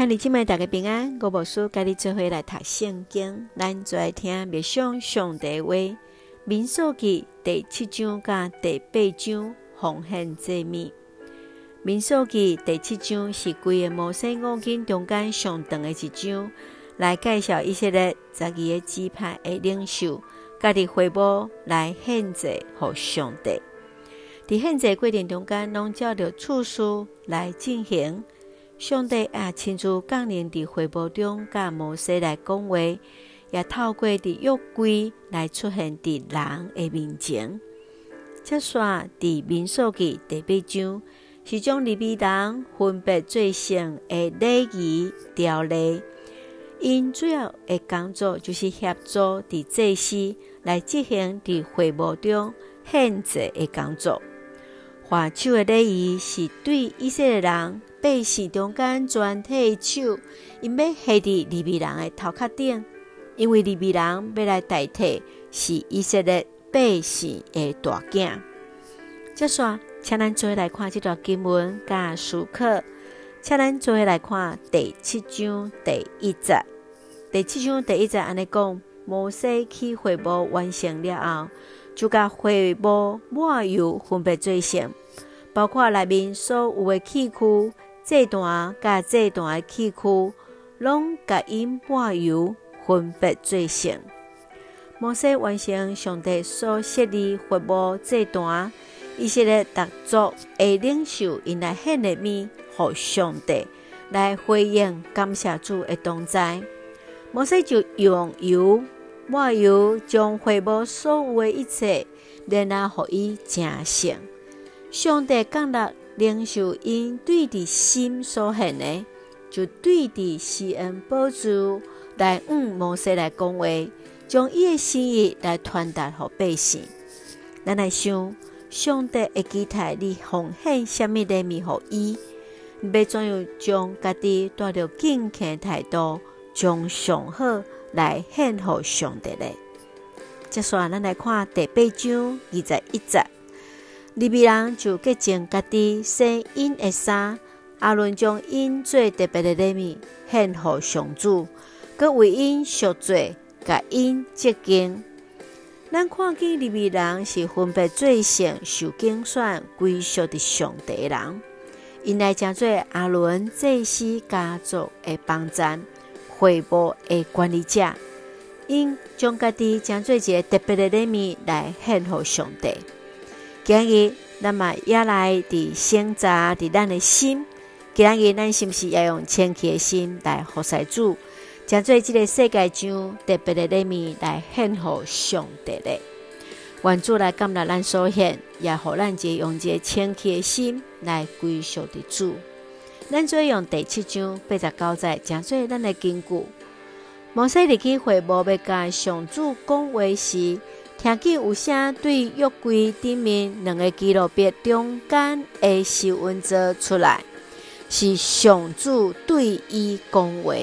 向你今麦大家平安，我无师甲你做伙来读圣经，咱做来听默想上帝话。民数记第七章甲第八章奉献祭物。民数记第七章是规个摩西五经中间上长的一章，来介绍以色列十二个支派的领袖，家己会幕来献祭予上帝。伫献祭过程中间，拢照着次序来进行。上帝也亲自降临伫会幕中，甲摩西来讲话，也透过伫约柜来出现伫人的面前。接续伫民数记第八章，是将利未人分别做成的礼仪条例。因主要的工作就是协助伫祭司来执行伫会幕中献祭的工作。画手的礼仪是对以色列人。百姓中间全体的手，因要下伫利未人的头壳顶，因为利未人要来代替是以色列百姓的大囝。接续，请咱做来看这段经文甲书课。请咱做来看第七章第一节。第七章第一节安尼讲：摩西去会幕完成了后，就甲会幕抹油分别做成，包括内面所有的器具。这段甲这段的器具，拢甲因抹油分别做成。摩西完成上帝所设立会幕这段，以色列各族的领袖因来献的物，予上帝来回应感谢主的同在。摩西就用油抹油，将会幕所有的一切，然后予伊成圣。上帝降落。领袖因对伫心所献的，就对伫施恩宝座来向摩西来讲话，将伊的心意来传达予百姓。咱来想，上帝会期待你奉献什么礼物予伊？要怎样将家己带着敬虔态度，将上好来献予上帝呢？接下来，咱来看第八章二十一节。利未人就洁净家己洗因的衫，阿伦将因做特别的礼物献予上主，搁为因赎罪，甲因洁净。咱看见利未人是分别做成受拣选归属的上帝人，因来诚做阿伦祭司家族的帮赞，会幕的管理者，因将家己诚做一个特别的礼物来献予上帝。今日，咱嘛也来伫省察伫咱的心。今日，咱是毋是要用谦虚的心来服侍主，诚做即个世界上特别的礼物来献予上帝咧？愿主来感纳咱所献，也互咱一个用一个谦虚的心来归属的主。咱做用第七章八十九节，诚做咱的根据。摩西入去会无要甲上主讲话时。听见有声对约柜顶面两个基路伯中间的收音座出来，是上主对伊讲话。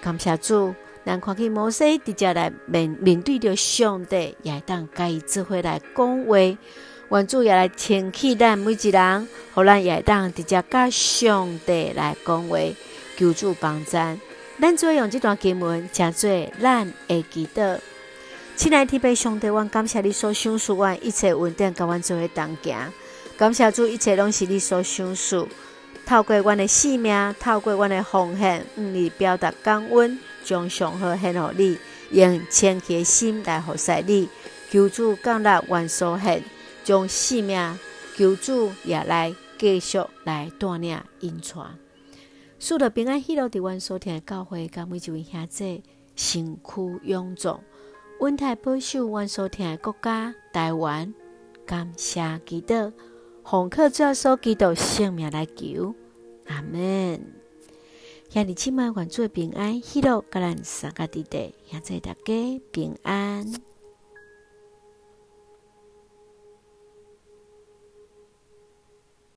感谢主，咱看见摩西直接来面面对着上帝，也会当甲伊做伙来讲话。愿主也来请起咱每一人，互咱也会当直接甲上帝来讲话，求主帮助。咱做用这段经文，诚做咱会记得。亲爱的天父上帝，我感谢你所赏赐我一切稳定，甲阮做伙同行。感谢主，一切拢是你所赏赐。透过阮的性命，透过阮的奉献，向你表达感恩，将上好献予你，用谦虚的心来服侍你。求主降临阮所献，将性命求主也来继续来带领引传。赐了平安喜乐，伫阮所听的教会，甲每一位兄弟身躯臃肿。温台保守阮所听的国家台湾，感谢祈祷，红客主所祈祷性命来求，阿门。向你亲爱愿做平安喜乐，甲咱三个弟弟，现在大家平安。